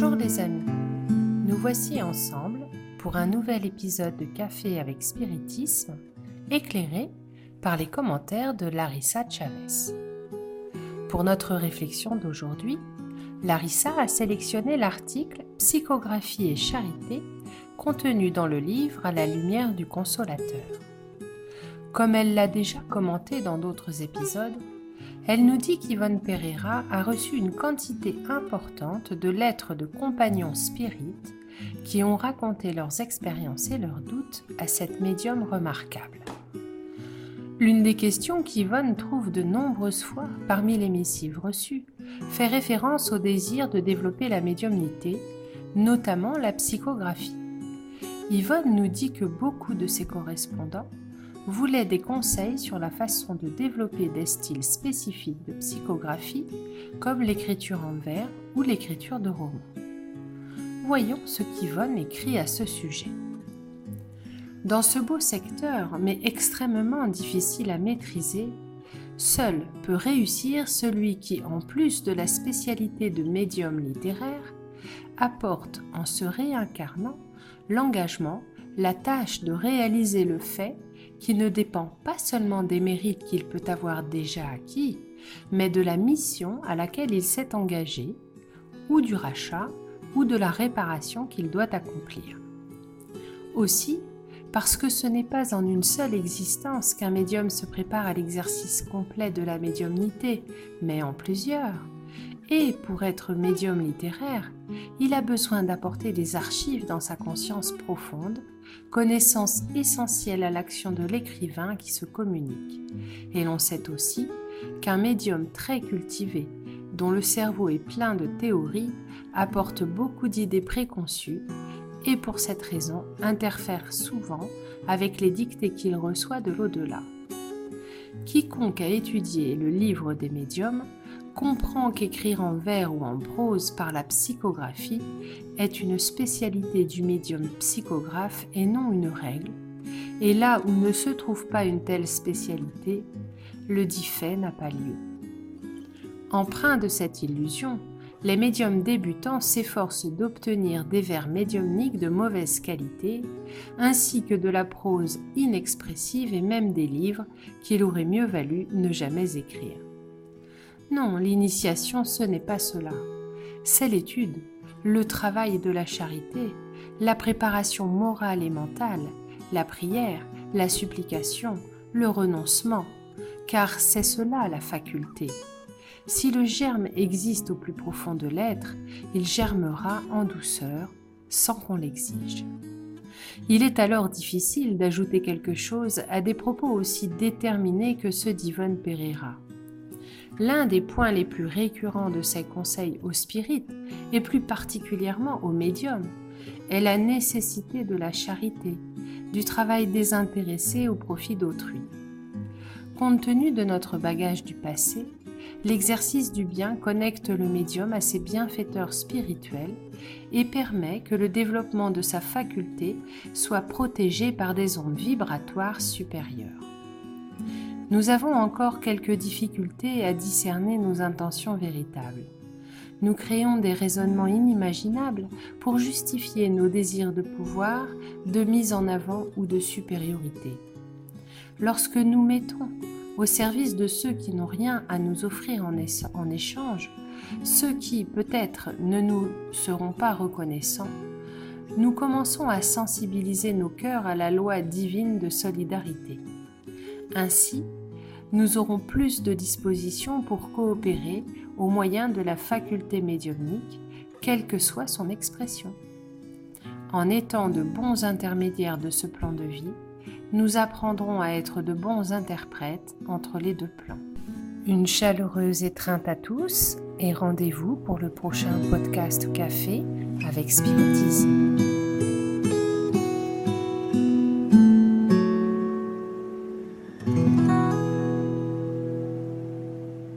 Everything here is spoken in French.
Bonjour les amis, nous voici ensemble pour un nouvel épisode de Café avec Spiritisme, éclairé par les commentaires de Larissa Chavez. Pour notre réflexion d'aujourd'hui, Larissa a sélectionné l'article Psychographie et charité contenu dans le livre À la lumière du consolateur. Comme elle l'a déjà commenté dans d'autres épisodes, elle nous dit qu'Yvonne Pereira a reçu une quantité importante de lettres de compagnons spirites qui ont raconté leurs expériences et leurs doutes à cette médium remarquable. L'une des questions qu'Yvonne trouve de nombreuses fois parmi les missives reçues fait référence au désir de développer la médiumnité, notamment la psychographie. Yvonne nous dit que beaucoup de ses correspondants voulaient des conseils sur la façon de développer des styles spécifiques de psychographie, comme l'écriture en vers ou l'écriture de romans. Voyons ce qu'Yvonne écrit à ce sujet. Dans ce beau secteur, mais extrêmement difficile à maîtriser, seul peut réussir celui qui, en plus de la spécialité de médium littéraire, apporte en se réincarnant l'engagement, la tâche de réaliser le fait qui ne dépend pas seulement des mérites qu'il peut avoir déjà acquis, mais de la mission à laquelle il s'est engagé, ou du rachat, ou de la réparation qu'il doit accomplir. Aussi, parce que ce n'est pas en une seule existence qu'un médium se prépare à l'exercice complet de la médiumnité, mais en plusieurs. Et pour être médium littéraire, il a besoin d'apporter des archives dans sa conscience profonde connaissance essentielle à l'action de l'écrivain qui se communique. Et l'on sait aussi qu'un médium très cultivé, dont le cerveau est plein de théories, apporte beaucoup d'idées préconçues et pour cette raison interfère souvent avec les dictées qu'il reçoit de l'au-delà. Quiconque a étudié le livre des médiums comprend qu'écrire en vers ou en prose par la psychographie est une spécialité du médium psychographe et non une règle, et là où ne se trouve pas une telle spécialité, le dit fait n'a pas lieu. Empreint de cette illusion, les médiums débutants s'efforcent d'obtenir des vers médiumniques de mauvaise qualité, ainsi que de la prose inexpressive et même des livres qu'il aurait mieux valu ne jamais écrire. Non, l'initiation, ce n'est pas cela. C'est l'étude, le travail de la charité, la préparation morale et mentale, la prière, la supplication, le renoncement, car c'est cela la faculté. Si le germe existe au plus profond de l'être, il germera en douceur, sans qu'on l'exige. Il est alors difficile d'ajouter quelque chose à des propos aussi déterminés que ceux d'Yvonne Pereira. L'un des points les plus récurrents de ses conseils aux spirites, et plus particulièrement aux médiums, est la nécessité de la charité, du travail désintéressé au profit d'autrui. Compte tenu de notre bagage du passé, l'exercice du bien connecte le médium à ses bienfaiteurs spirituels et permet que le développement de sa faculté soit protégé par des ondes vibratoires supérieures nous avons encore quelques difficultés à discerner nos intentions véritables. Nous créons des raisonnements inimaginables pour justifier nos désirs de pouvoir, de mise en avant ou de supériorité. Lorsque nous mettons au service de ceux qui n'ont rien à nous offrir en, échange, ceux qui peut-être ne nous seront pas reconnaissants, nous commençons à sensibiliser nos cœurs à la loi divine de solidarité. Ainsi, nous aurons plus de dispositions pour coopérer au moyen de la faculté médiumnique, quelle que soit son expression. En étant de bons intermédiaires de ce plan de vie, nous apprendrons à être de bons interprètes entre les deux plans. Une chaleureuse étreinte à tous et rendez-vous pour le prochain podcast café avec Spiritisme.